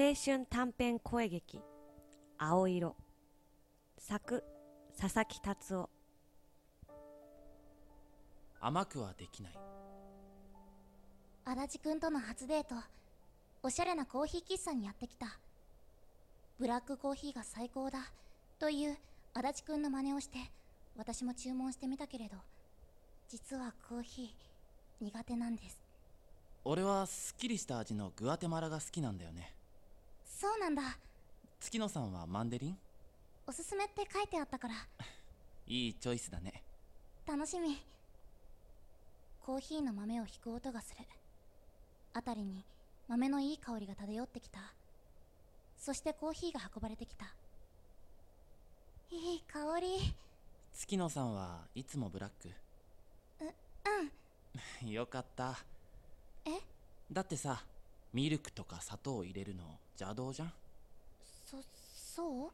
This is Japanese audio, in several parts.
青春短編声劇「青色」作佐々木達夫。甘くはできない。足立くんとの初デート。おしゃれなコーヒー喫茶にやってきた。ブラックコーヒーが最高だ。という足立くんの真似をして私も注文してみたけれど。実はコーヒー苦手なんです。俺はすっきりした味のグアテマラが好きなんだよねそうなんだ。月野さんはマンデリン？おすすめって書いてあったから。いいチョイスだね。楽しみ。コーヒーの豆を引く音がする。辺りに豆のいい香りが漂ってきた。そしてコーヒーが運ばれてきた。いい香り。月野さんはいつもブラック？うん。よかった。え？だってさミルクとか砂糖を入れるの邪道じゃん？そそう？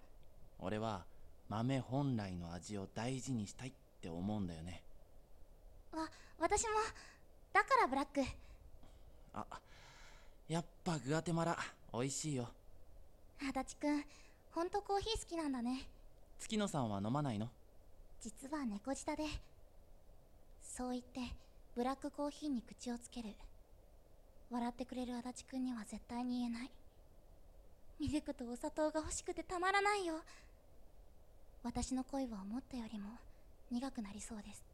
俺は豆本来の味を大事にしたいって思うんだよね。わ私も。だからブラック。あやっぱグアテマラ美味しいよ。足立くんほんとコーヒー好きなんだね。月野さんは飲まないの？実は猫舌で。そう言ってブラックコーヒーに口をつける笑ってくれる足立くんには絶対に言えない。ミルクとお砂糖が欲しくてたまらないよ。私の恋は思ったよりも苦くなりそうです。